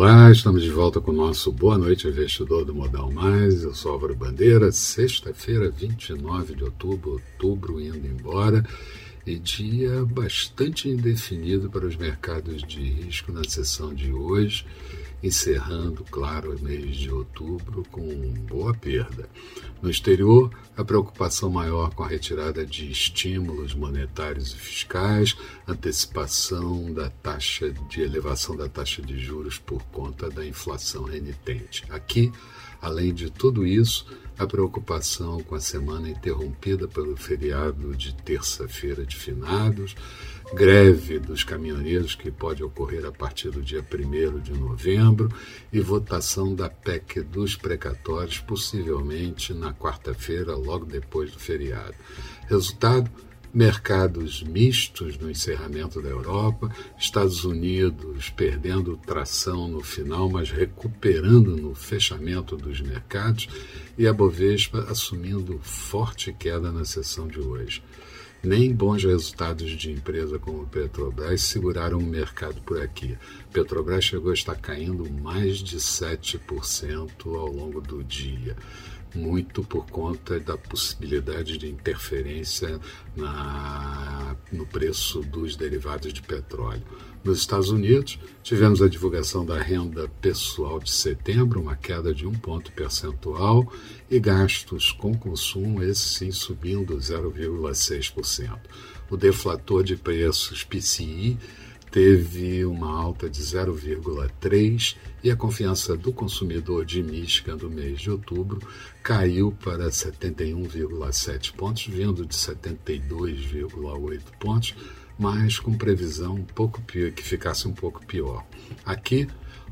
Olá, estamos de volta com o nosso Boa Noite Investidor do Modal Mais. Eu sou Álvaro Bandeira, sexta-feira, 29 de outubro, outubro indo embora, e dia bastante indefinido para os mercados de risco na sessão de hoje encerrando, claro, o mês de outubro com boa perda. No exterior, a preocupação maior com a retirada de estímulos monetários e fiscais, antecipação da taxa de elevação da taxa de juros por conta da inflação renitente. Aqui, além de tudo isso, a preocupação com a semana interrompida pelo feriado de terça-feira de finados, greve dos caminhoneiros que pode ocorrer a partir do dia 1 de novembro e votação da PEC dos precatórios, possivelmente na quarta-feira, logo depois do feriado. Resultado: mercados mistos no encerramento da Europa, Estados Unidos perdendo tração no final, mas recuperando no fechamento dos mercados, e a Bovespa assumindo forte queda na sessão de hoje. Nem bons resultados de empresa como Petrobras seguraram o mercado por aqui. Petrobras chegou a estar caindo mais de 7% ao longo do dia muito por conta da possibilidade de interferência na, no preço dos derivados de petróleo. Nos Estados Unidos, tivemos a divulgação da renda pessoal de setembro, uma queda de um ponto percentual, e gastos com consumo, esse sim subindo 0,6%. O deflator de preços PCI teve uma alta de 0,3 e a confiança do consumidor de Michigan do mês de outubro caiu para 71,7 pontos, vindo de 72,8 pontos, mas com previsão um pouco pior, que ficasse um pouco pior. Aqui,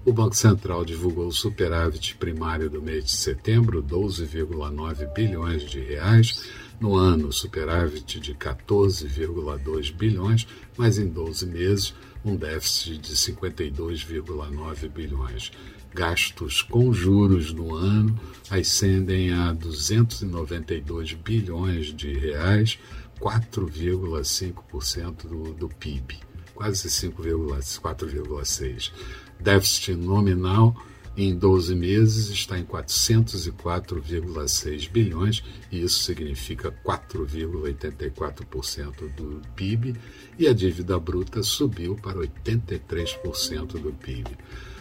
o Banco Central divulgou o superávit primário do mês de setembro, 12,9 bilhões de reais, no ano, superávit de 14,2 bilhões, mas em 12 meses, um déficit de 52,9 bilhões. Gastos com juros no ano ascendem a 292 bilhões de reais, 4,5% do, do PIB, quase 4,6%. Déficit nominal em 12 meses está em 404,6 bilhões, e isso significa 4,84% do PIB, e a dívida bruta subiu para 83% do PIB.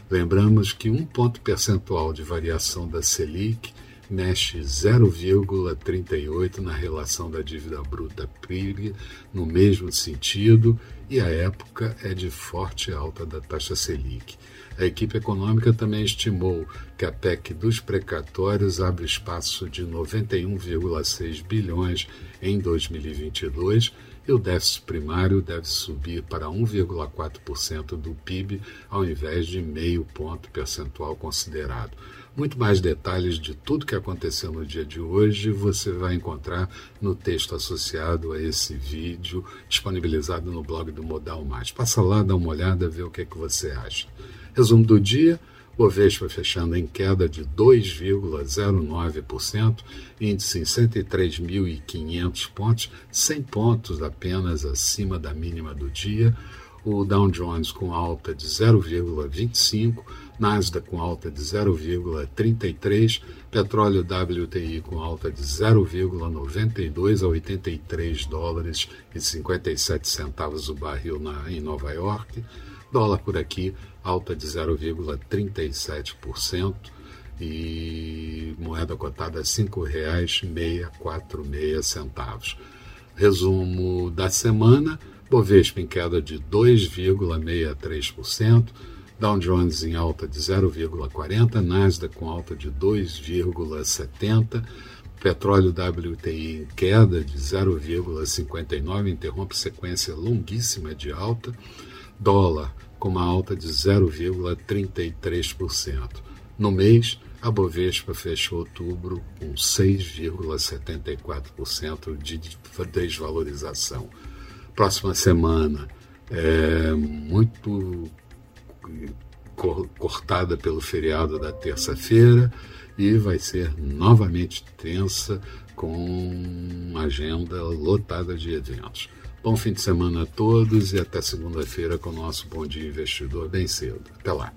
Lembramos que um ponto percentual de variação da Selic mexe 0,38 na relação da dívida bruta PIB no mesmo sentido e a época é de forte alta da taxa Selic. A equipe econômica também estimou que a PEC dos precatórios abre espaço de 91,6 bilhões em 2022 e o déficit primário deve subir para 1,4% do PIB ao invés de meio ponto percentual considerado. Muito mais detalhes de tudo que aconteceu no dia de hoje você vai encontrar no texto associado a esse vídeo, disponibilizado no blog do Modal Mais. Passa lá, dá uma olhada, vê o que, é que você acha. Resumo do dia: Bovespa fechando em queda de 2,09%, índice em 103.500 pontos, 100 pontos apenas acima da mínima do dia. O Dow Jones com alta de 0,25%, Nasdaq com alta de 0,33, petróleo WTI com alta de 0,92 a 83 dólares e 57 centavos o barril na, em Nova York, dólar por aqui alta de 0,37% e moeda cotada R$ 5,646. Resumo da semana, Bovespa em queda de 2,63%, Dow Jones em alta de 0,40, Nasdaq com alta de 2,70, petróleo WTI em queda de 0,59, interrompe sequência longuíssima de alta, dólar com uma alta de 0,33%. No mês, a Bovespa fechou outubro com 6,74% de desvalorização. Próxima semana é muito cortada pelo feriado da terça-feira e vai ser novamente tensa com uma agenda lotada de eventos. Bom fim de semana a todos e até segunda-feira com o nosso Bom Dia Investidor bem cedo. Até lá.